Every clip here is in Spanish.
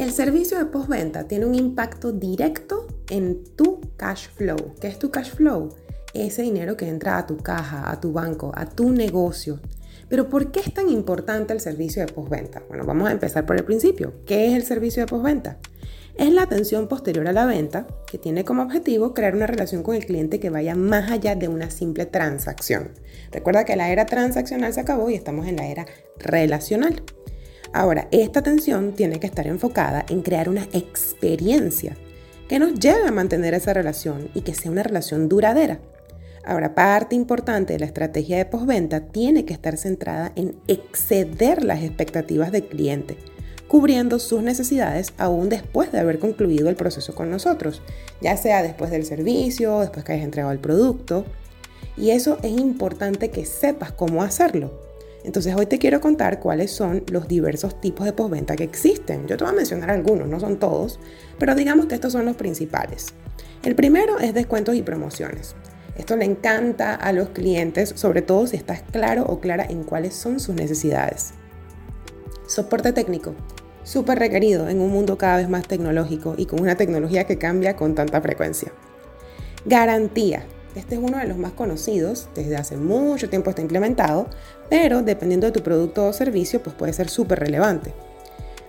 El servicio de postventa tiene un impacto directo en tu cash flow. ¿Qué es tu cash flow? Ese dinero que entra a tu caja, a tu banco, a tu negocio. Pero ¿por qué es tan importante el servicio de postventa? Bueno, vamos a empezar por el principio. ¿Qué es el servicio de postventa? Es la atención posterior a la venta que tiene como objetivo crear una relación con el cliente que vaya más allá de una simple transacción. Recuerda que la era transaccional se acabó y estamos en la era relacional. Ahora, esta atención tiene que estar enfocada en crear una experiencia que nos lleve a mantener esa relación y que sea una relación duradera. Ahora, parte importante de la estrategia de postventa tiene que estar centrada en exceder las expectativas del cliente, cubriendo sus necesidades aún después de haber concluido el proceso con nosotros, ya sea después del servicio, después que hayas entregado el producto. Y eso es importante que sepas cómo hacerlo. Entonces hoy te quiero contar cuáles son los diversos tipos de postventa que existen. Yo te voy a mencionar algunos, no son todos, pero digamos que estos son los principales. El primero es descuentos y promociones. Esto le encanta a los clientes, sobre todo si estás claro o clara en cuáles son sus necesidades. Soporte técnico, súper requerido en un mundo cada vez más tecnológico y con una tecnología que cambia con tanta frecuencia. Garantía, este es uno de los más conocidos, desde hace mucho tiempo está implementado, pero dependiendo de tu producto o servicio, pues puede ser súper relevante.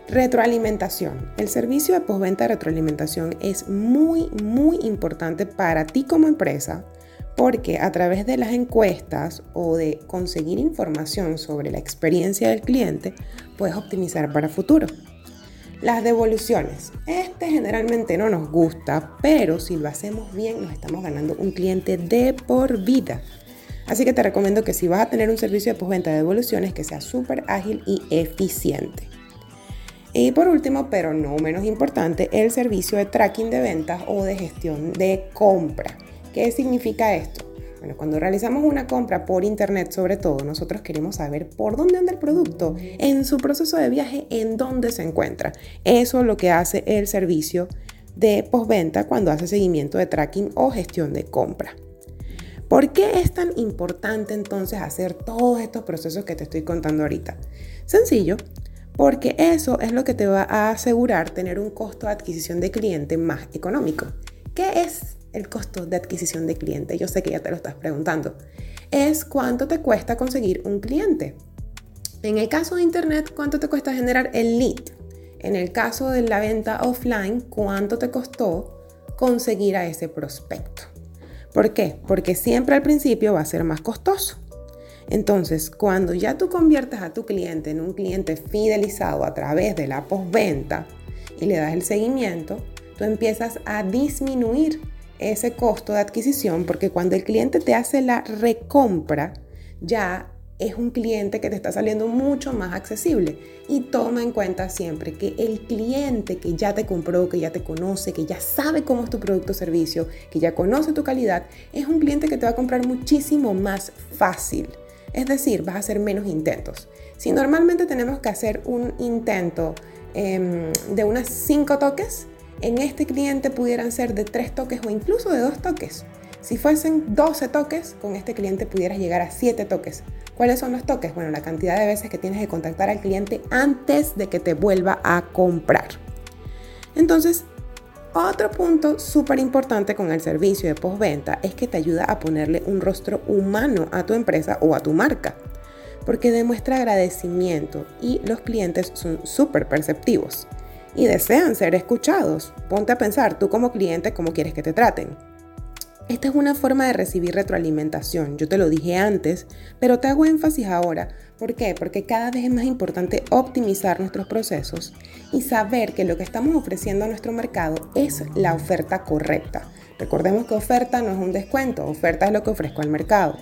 Retroalimentación. El servicio de postventa de retroalimentación es muy, muy importante para ti como empresa porque a través de las encuestas o de conseguir información sobre la experiencia del cliente, puedes optimizar para futuro. Las devoluciones. Este generalmente no nos gusta, pero si lo hacemos bien nos estamos ganando un cliente de por vida. Así que te recomiendo que si vas a tener un servicio de postventa de devoluciones, que sea súper ágil y eficiente. Y por último, pero no menos importante, el servicio de tracking de ventas o de gestión de compra. ¿Qué significa esto? Bueno, cuando realizamos una compra por internet, sobre todo, nosotros queremos saber por dónde anda el producto, en su proceso de viaje, en dónde se encuentra. Eso es lo que hace el servicio de postventa cuando hace seguimiento de tracking o gestión de compra. ¿Por qué es tan importante entonces hacer todos estos procesos que te estoy contando ahorita? Sencillo, porque eso es lo que te va a asegurar tener un costo de adquisición de cliente más económico. ¿Qué es el costo de adquisición de cliente? Yo sé que ya te lo estás preguntando. Es cuánto te cuesta conseguir un cliente. En el caso de Internet, ¿cuánto te cuesta generar el lead? En el caso de la venta offline, ¿cuánto te costó conseguir a ese prospecto? ¿Por qué? Porque siempre al principio va a ser más costoso. Entonces, cuando ya tú conviertes a tu cliente en un cliente fidelizado a través de la postventa y le das el seguimiento, tú empiezas a disminuir ese costo de adquisición porque cuando el cliente te hace la recompra, ya es un cliente que te está saliendo mucho más accesible. Y toma en cuenta siempre que el cliente que ya te compró, que ya te conoce, que ya sabe cómo es tu producto o servicio, que ya conoce tu calidad, es un cliente que te va a comprar muchísimo más fácil. Es decir, vas a hacer menos intentos. Si normalmente tenemos que hacer un intento em, de unas 5 toques, en este cliente pudieran ser de tres toques o incluso de dos toques. Si fuesen 12 toques, con este cliente pudieras llegar a 7 toques. ¿Cuáles son los toques? Bueno, la cantidad de veces que tienes que contactar al cliente antes de que te vuelva a comprar. Entonces, otro punto súper importante con el servicio de postventa es que te ayuda a ponerle un rostro humano a tu empresa o a tu marca, porque demuestra agradecimiento y los clientes son súper perceptivos y desean ser escuchados. Ponte a pensar, tú como cliente, cómo quieres que te traten. Esta es una forma de recibir retroalimentación. Yo te lo dije antes, pero te hago énfasis ahora. ¿Por qué? Porque cada vez es más importante optimizar nuestros procesos y saber que lo que estamos ofreciendo a nuestro mercado es la oferta correcta. Recordemos que oferta no es un descuento, oferta es lo que ofrezco al mercado.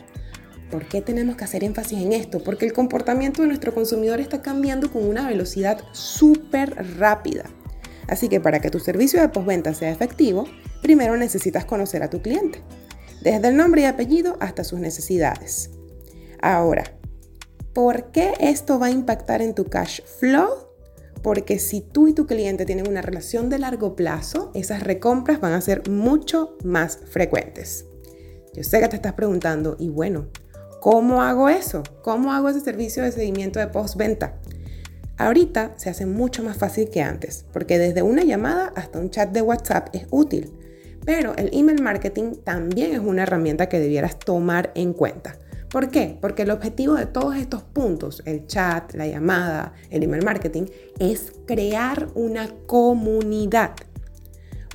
¿Por qué tenemos que hacer énfasis en esto? Porque el comportamiento de nuestro consumidor está cambiando con una velocidad súper rápida. Así que para que tu servicio de postventa sea efectivo, primero necesitas conocer a tu cliente, desde el nombre y apellido hasta sus necesidades. Ahora, ¿por qué esto va a impactar en tu cash flow? Porque si tú y tu cliente tienen una relación de largo plazo, esas recompras van a ser mucho más frecuentes. Yo sé que te estás preguntando, y bueno, ¿Cómo hago eso? ¿Cómo hago ese servicio de seguimiento de postventa? Ahorita se hace mucho más fácil que antes, porque desde una llamada hasta un chat de WhatsApp es útil. Pero el email marketing también es una herramienta que debieras tomar en cuenta. ¿Por qué? Porque el objetivo de todos estos puntos, el chat, la llamada, el email marketing, es crear una comunidad.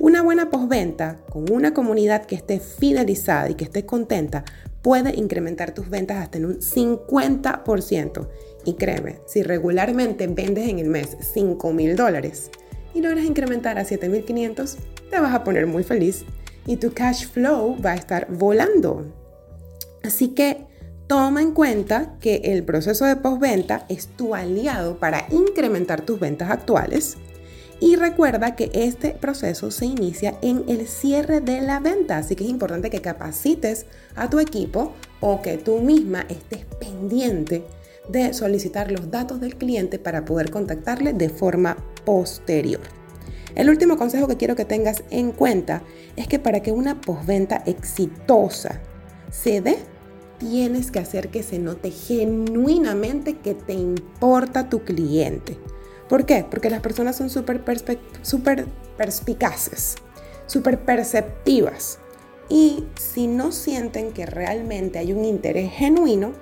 Una buena postventa con una comunidad que esté fidelizada y que esté contenta puede incrementar tus ventas hasta en un 50%. Y créeme, si regularmente vendes en el mes 5 mil dólares y logras incrementar a 7.500, te vas a poner muy feliz y tu cash flow va a estar volando. Así que toma en cuenta que el proceso de postventa es tu aliado para incrementar tus ventas actuales y recuerda que este proceso se inicia en el cierre de la venta, así que es importante que capacites a tu equipo o que tú misma estés pendiente de solicitar los datos del cliente para poder contactarle de forma posterior. El último consejo que quiero que tengas en cuenta es que para que una postventa exitosa se dé, tienes que hacer que se note genuinamente que te importa tu cliente. ¿Por qué? Porque las personas son súper super perspicaces, súper perceptivas. Y si no sienten que realmente hay un interés genuino,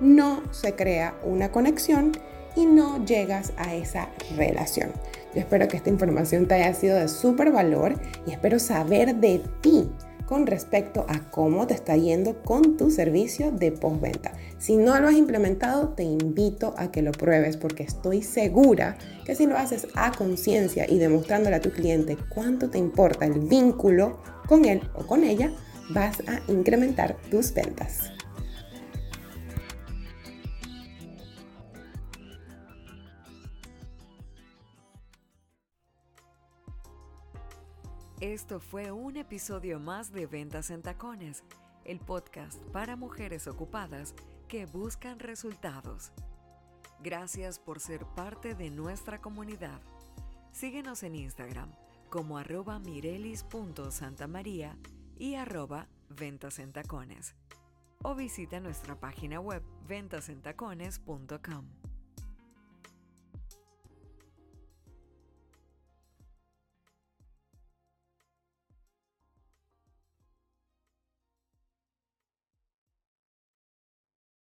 no se crea una conexión y no llegas a esa relación. Yo espero que esta información te haya sido de súper valor y espero saber de ti con respecto a cómo te está yendo con tu servicio de postventa. Si no lo has implementado, te invito a que lo pruebes porque estoy segura que si lo haces a conciencia y demostrándole a tu cliente cuánto te importa el vínculo con él o con ella, vas a incrementar tus ventas. Esto fue un episodio más de Ventas en Tacones, el podcast para mujeres ocupadas que buscan resultados. Gracias por ser parte de nuestra comunidad. Síguenos en Instagram como arroba mirelis.santamaría y arroba ventas en tacones. O visita nuestra página web ventasentacones.com.